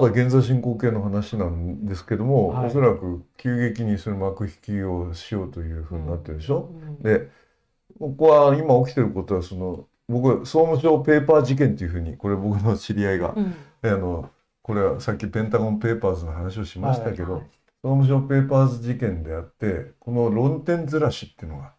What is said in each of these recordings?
まだ現在進行形の話なんですけども、はい。おそらく急激にその幕引きをしようというふうになってるでしょ？うんで僕は今起きてることはその僕総務省ペーパー事件というふうにこれ僕の知り合いが、うん。あのこれはさっきペンタゴンペーパーズの話をしましたけど、はい。総務省ペーパーズ事件であってこの論点ずらしっていうのが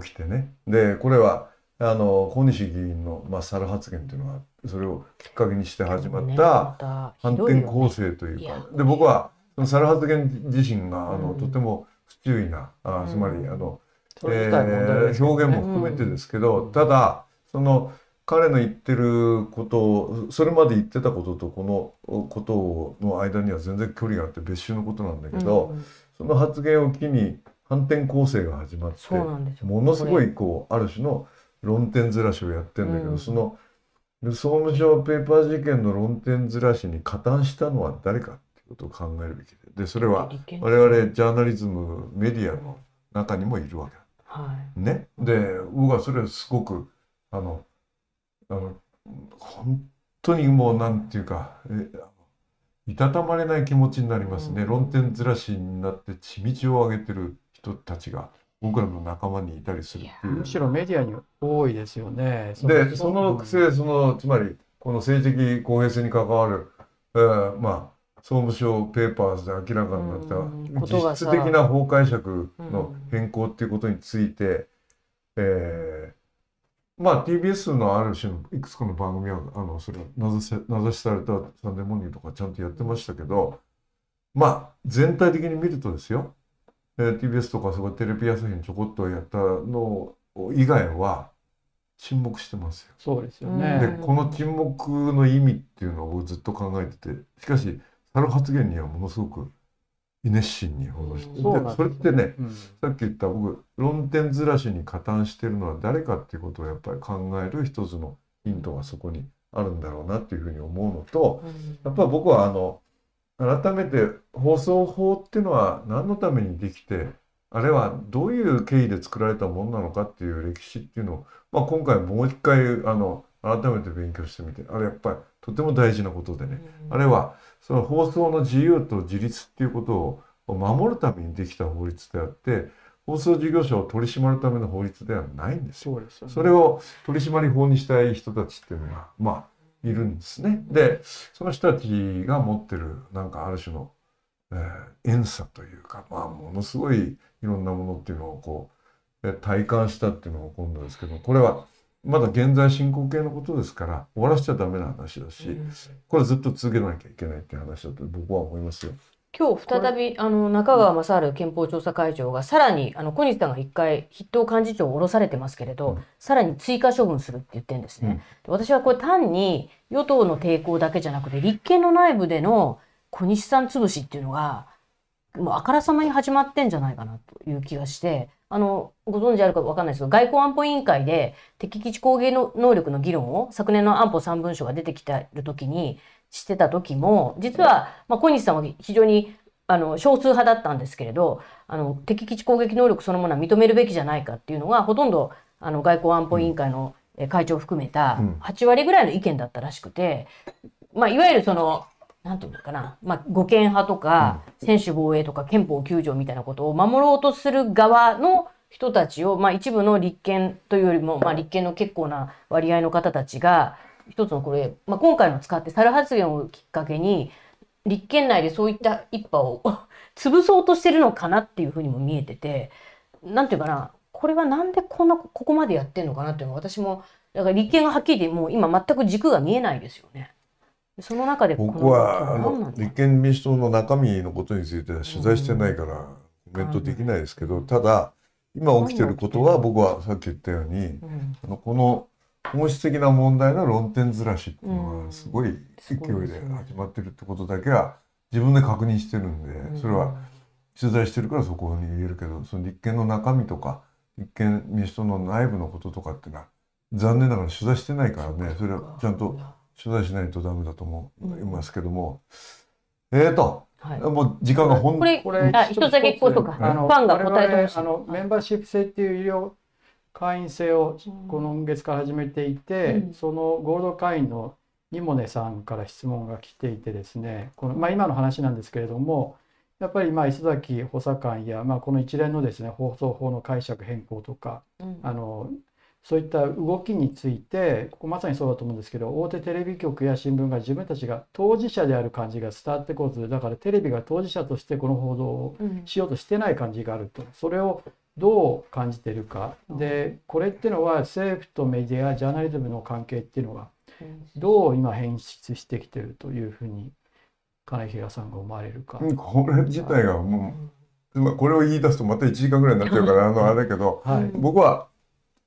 起きてね。でこれはあの小西議員の、まあ、猿発言っていうのがそれをきっかけにして始まっねた反転攻勢というか、で僕はその猿発言自身があの、うん。とても不注意なあつまりうんあの、え表現も含めてですけど、うん。ただその彼の言ってることをそれまで言ってたこととこのことの間には全然距離があって別種のことなんだけど、うんその発言を機に反転攻勢が始まってものすごいこうある種の論点ずらしをやってんだけど、うん。その総務省ペーパー事件の論点ずらしに加担したのは誰かっていうことを考えるべきででそれは我々ジャーナリズムメディアの中にもいるわけはね。で僕はそれすごくあのあの本当にもうなんていうかいたたまれない気持ちになりますね、うん。論点ずらしになって血道を上げてる人たちが僕らの仲間にいたりするっていう。む。しろメディアに多いですよね。でそのくせそのつまりこの政治的公平性に関わる、えーまあ総務省ペーパーズで明らかになった実質的な法解釈の変更っていうことについて、えーまあ TBS のある種のいくつかの番組はあのそれは名指し名指しされた「サンデーモーニング」とかちゃんとやってましたけどまあ全体的に見るとですよ、えー TBS とかそこテレビ朝日にちょこっとやったの以外は沈黙してますよ。そうですようんね。でこの沈黙の意味っていうのをずっと考えててしかし猿発言にはものすごく熱心に報道して、うんそうなんですでそれってねうんさっき言った僕論点ずらしに加担してるのは誰かっていうことをやっぱり考える一つのヒントがそこにあるんだろうなっていうふうに思うのというんやっぱり僕はあの改めて放送法っていうのは何のためにできてあれはどういう経緯で作られたものなのかっていう歴史っていうのを、まあ、今回もう一回あの改めて勉強してみてあれやっぱりとても大事なことでねあれはその放送の自由と自立っていうことを守るためにできた法律であって放送事業者を取り締まるための法律ではないんですよ。そうですよね。それを取締法にしたい人たちっていうのがまあいるんですね。でその人たちが持ってるなんかある種の、えー、遠さというかまあものすごいいろんなものっていうのをこうえー体感したっていうのが今度ですけどこれはまだ現在進行形のことですから終わらせちゃダメな話だし、うんこれずっと続けなきゃいけないっていう話だと僕は思いますよ。今日再びあの中川雅治憲法調査会長がさらにあの小西さんが一回筆頭幹事長を降ろされてますけれど、うん。さらに追加処分するって言ってるんですね。私はこれ単に与党の抵抗だけじゃなくて立憲の内部での小西さん潰しっていうのがもうあからさまに始まってんじゃないかなという気がしてあのご存知あるかわかんないですけど外交安保委員会で敵基地攻撃の能力の議論を昨年の安保3文書が出てきてる時にしてた時も実は、まあ、小西さんは非常にあの少数派だったんですけれどあの敵基地攻撃能力そのものは認めるべきじゃないかっていうのがほとんどあの外交安保委員会のえ会長を含めたうん。8割ぐらいの意見だったらしくて、まあ、いわゆるそのなんていうのかな、まあ、護憲派とか専守防衛とか憲法9条みたいなことを守ろうとする側の人たちを、まあ、一部の立憲というよりも、まあ、立憲の結構な割合の方たちが一つのこれ、まあ、今回の使って猿発言をきっかけに立憲内でそういった一派を 潰そうとしてるのかなっていうふうにも見えててなんていうかなこれはなんでこんなここまでやってんのかなっていうのは私もだから立憲がはっきり言ってもう今全く軸が見えないですよね。その中で僕はあの立憲民主党の中身のことについては取材してないからコメントできないですけどただ今起きてることは僕はさっき言ったようにうん。あのこの本質的な問題の論点ずらしっていうのうんがすごい勢いすごいで始まってるってことだけは自分で確認してるんでそれは取材してるからそこに言えるけどその立憲の中身とか立憲民主党の内部のこととかっていうのは残念ながら取材してないからねそれはちゃんと取材しないとダメだと思いますけども、えーとはい、もう時間がほんこれこれあ一つだけそうかあのファンが答えてほしい。我々あのメンバーシップ制っていう医療会員制を今月から始めていて、うん。そのゴールド会員のニモネさんから質問が来ていてですね、このまあ、今の話なんですけれども、やっぱりまあ磯崎補佐官や、まあ、この一連のですね放送法の解釈変更とかうん。あのそういった動きについてここまさにそうだと思うんですけど大手テレビ局や新聞が自分たちが当事者である感じが伝わってこずだからテレビが当事者としてこの報道をうん。しようとしてない感じがあると。それをどう感じているか。でこれっていうのは政府とメディアジャーナリズムの関係っていうのがどう今変質してきてるというふうに金平さんが思われるか。うんこれ自体がもう、まあこれを言い出すとまた1時間ぐらいになっちゃうからあのあれだけどはい、うん僕は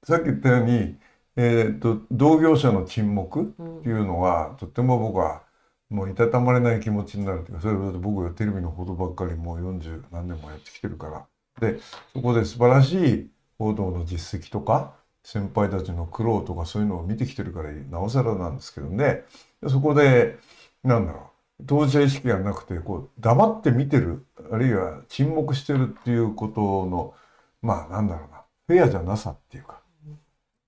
さっき言ったように、えー、と同業者の沈黙うん。っていうのはとっても僕はもういたたまれない気持ちになるというかそれ僕がテレビの報道ばっかりもう40何年もやってきてるからでそこで素晴らしい報道の実績とか先輩たちの苦労とかそういうのを見てきてるからなおさらなんですけどねでそこでなんだろう当事者意識がなくてこう黙って見てるあるいは沈黙してるっていうことのまあなんだろうなフェアじゃなさっていうか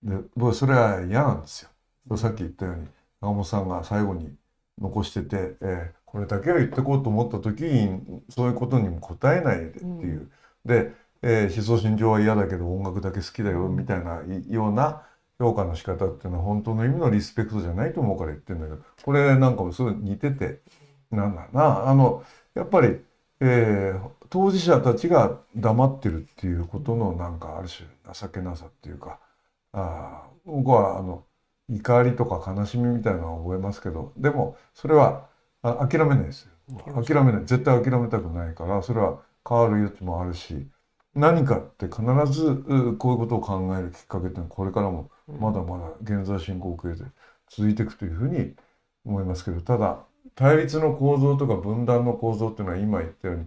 で僕はそれは嫌なんですよ。さっき言ったように長本さんが最後に残してて、えーこれだけは言ってこうと思った時にそういうことにも答えないでっていう。で、えー思想信条は嫌だけど音楽だけ好きだよみたいないような評価の仕方っていうのは本当の意味のリスペクトじゃないと思うから言ってるんだけどこれなんかもすごい似ててなんだな。あのやっぱり、えー当事者たちが黙ってるっていうことのなんかある種情けなさっていうかあー僕はあの怒りとか悲しみみたいなのは覚えますけどでもそれはあ諦めないですよ。諦めない。絶対諦めたくないからそれは変わる余地もあるし何かって必ずうこういうことを考えるきっかけっていうのはこれからもまだまだ現在進行形で続いていくというふうに思いますけどただ対立の構造とか分断の構造っていうのは今言ったように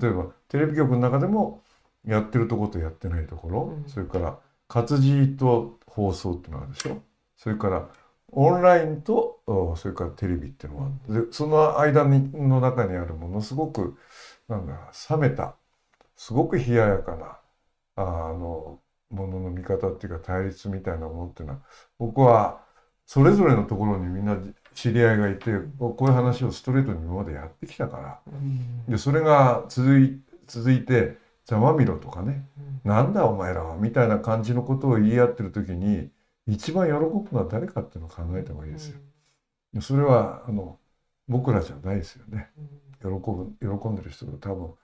例えばテレビ局の中でもやってるところとやってないところ、うん。それから活字と放送っていうのがあるでしょ。それからオンラインとおそれからテレビっていうのがあってでその間にの中にあるものすごくなんだ冷めたすごく冷ややかなああのものの見方っていうか対立みたいなものっていうのは僕はそれぞれのところにみんな知り合いがいてこういう話をストレートに今までやってきたからでそれが続い続いて「ざまみろ」とかね「なんだお前らは」みたいな感じのことを言い合ってる時に一番喜ぶのは誰かっていうのを考えた方がいいですよ。でそれはあの僕らじゃないですよね。喜ぶ喜んでる人が多分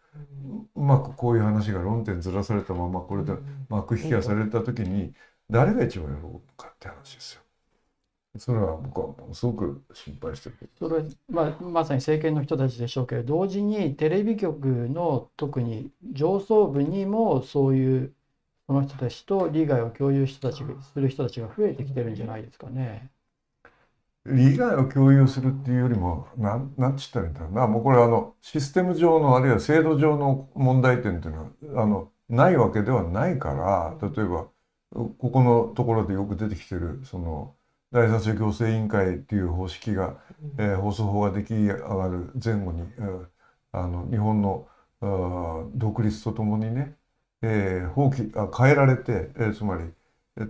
うまくこういう話が論点ずらされたままこれで幕引きがされた時に誰が一番喜ぶかって話ですよ。それは僕はものすごく心配してる。それは、まあ、まさに政権の人たちでしょうけど同時にテレビ局の特に上層部にもそういうその人たちと利害を共有人たちする人たちが増えてきてるんじゃないですかね。利害を共有するっていうよりもなんなんつったらいいんだろうな。もうこれあのシステム上のあるいは制度上の問題点っていうのはあのないわけではないから例えばここのところでよく出てきてるその第三者行政委員会っていう方式が、えー放送法が出来上がる前後に、えーあの日本の独立とともにね、えー放棄あ変えられて、えーつまりえー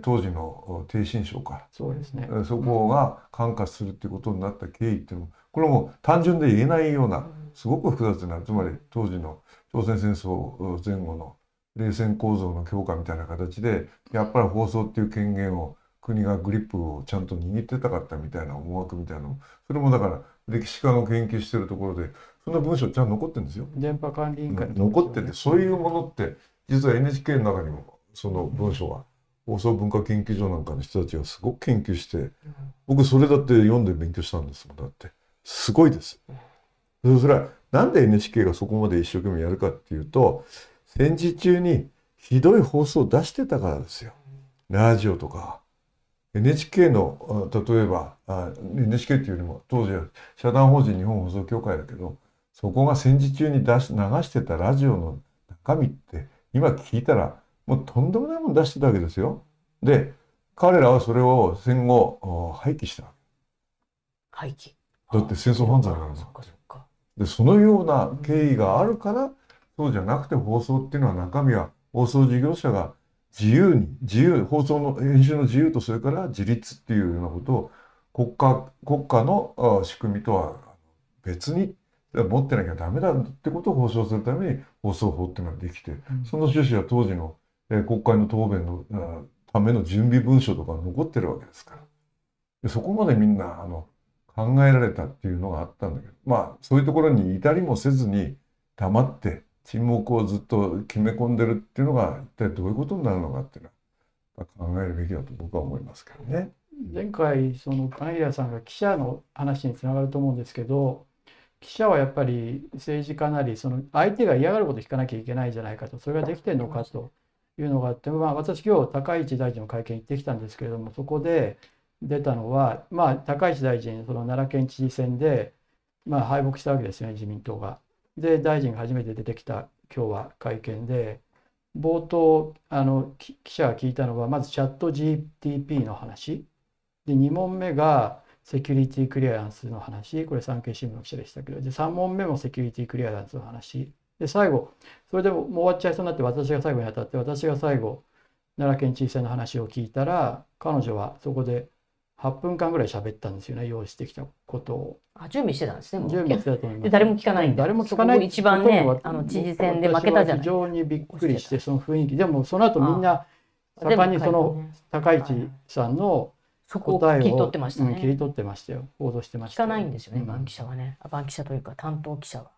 当時のお帝信省かそうですねえ。ーそこが管轄するっていうことになった経緯っていうのもこれも単純で言えないようなすごく複雑なつまり当時の朝鮮戦争前後の冷戦構造の強化みたいな形でやっぱり放送っていう権限を国がグリップをちゃんと握ってたかったみたいな思惑みたいなのそれもだから歴史家の研究してるところでそんな文章ちゃんと残ってるんですよ。電波管理委員会の残っててそういうものって実は NHK の中にもその文章が放送文化研究所なんかの人たちがすごく研究して僕それだって読んで勉強したんですもんだってすごいです。でそれはなんで NHK がそこまで一生懸命やるかっていうと戦時中にひどい放送を出してたからですよ。ラジオとか NHK のあ例えばあ NHK っていうよりも当時は社団法人日本放送協会だけどそこが戦時中に出し流してたラジオの中身って今聞いたらもうとんでもないもの出してたわけですよ。で彼らはそれを戦後お廃棄した。廃棄。だって戦争犯罪なんだそっかそっか。でそのような経緯があるからそうじゃなくて放送っていうのは中身は放送事業者が自由に自由放送の編集の自由とそれから自立っていうようなことを国家国家のあ仕組みとは別に持ってなきゃダメだってことを保障するために放送法っていうのができて、その趣旨は当時の、え国会の答弁のあための準備文書とか残ってるわけですからでそこまでみんなあの考えられたっていうのがあったんだけどまあそういうところに至りもせずに黙って沈黙をずっと決め込んでるっていうのが一体どういうことになるのかっていうのは考えるべきだと僕は思いますけどね。前回その金平さんが記者の話につながると思うんですけど記者はやっぱり政治家なりその相手が嫌がることを聞かなきゃいけないじゃないかとそれができてるのかというのがあって、まあ、私今日高市大臣の会見行ってきたんですけれどもそこで出たのは、まあ、高市大臣その奈良県知事選で、まあ、敗北したわけですよね自民党が。で大臣が初めて出てきた今日は会見で。冒頭あの記者が聞いたのはまずチャット GTP の話。で2問目がセキュリティクリアランスの話。これ産経新聞の記者でしたけど。で3問目もセキュリティクリアランスの話。で最後それでももう終わっちゃいそうになって私が最後に当たって私が最後奈良県知事選の話を聞いたら彼女はそこで8分間ぐらい喋ったんですよね用意してきたことを。あ準備してたんですね。もう。準備してたと思います。で誰も聞かないんで誰も聞かない。そこ一番ねあの知事選で負けたじゃない。私は非常にびっくりしてその雰囲気。でもその後みんな盛んにその高市さんの答えを切り取ってましたうん、切りね。取ってましたよ。報道してまし聞たよ。かないんですよね、うん。バン記者はね。あバン記者というか担当記者は。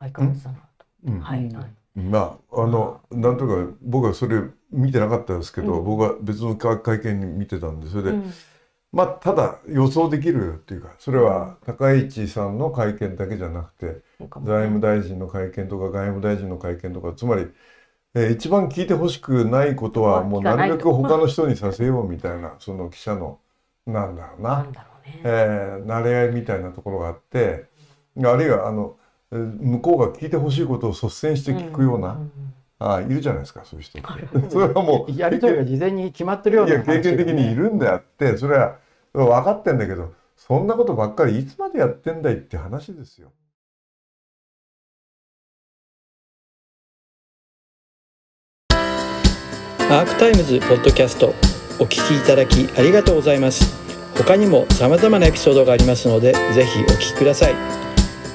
相変わらずだなと。うん。はい、い。まああのなんとか僕はそれ見てなかったですけど、うん。僕は別の会会見に見てたんでそれで、うん。まあただ予想できるっていうかそれは高市さんの会見だけじゃなくて財務大臣の会見とか外務大臣の会見とかつまり、えー一番聞いてほしくないことはもうなるべく他の人にさせようみたいなその記者のなんだろうな。な。えー慣れ合いみたいなところがあってあるいはあのえー向こうが聞いてほしいことを率先して聞くような、んあいるじゃないですかそういう人って。それはもうやりとりが事前に決まってるようないや経験的にいるんであってそれは分かってんだけどそんなことばっかりいつまでやってんだいって話ですよ。アークタイムズポッドキャストお聞きいただきありがとうございます。他にも様々なエピソードがありますのでぜひお聞きください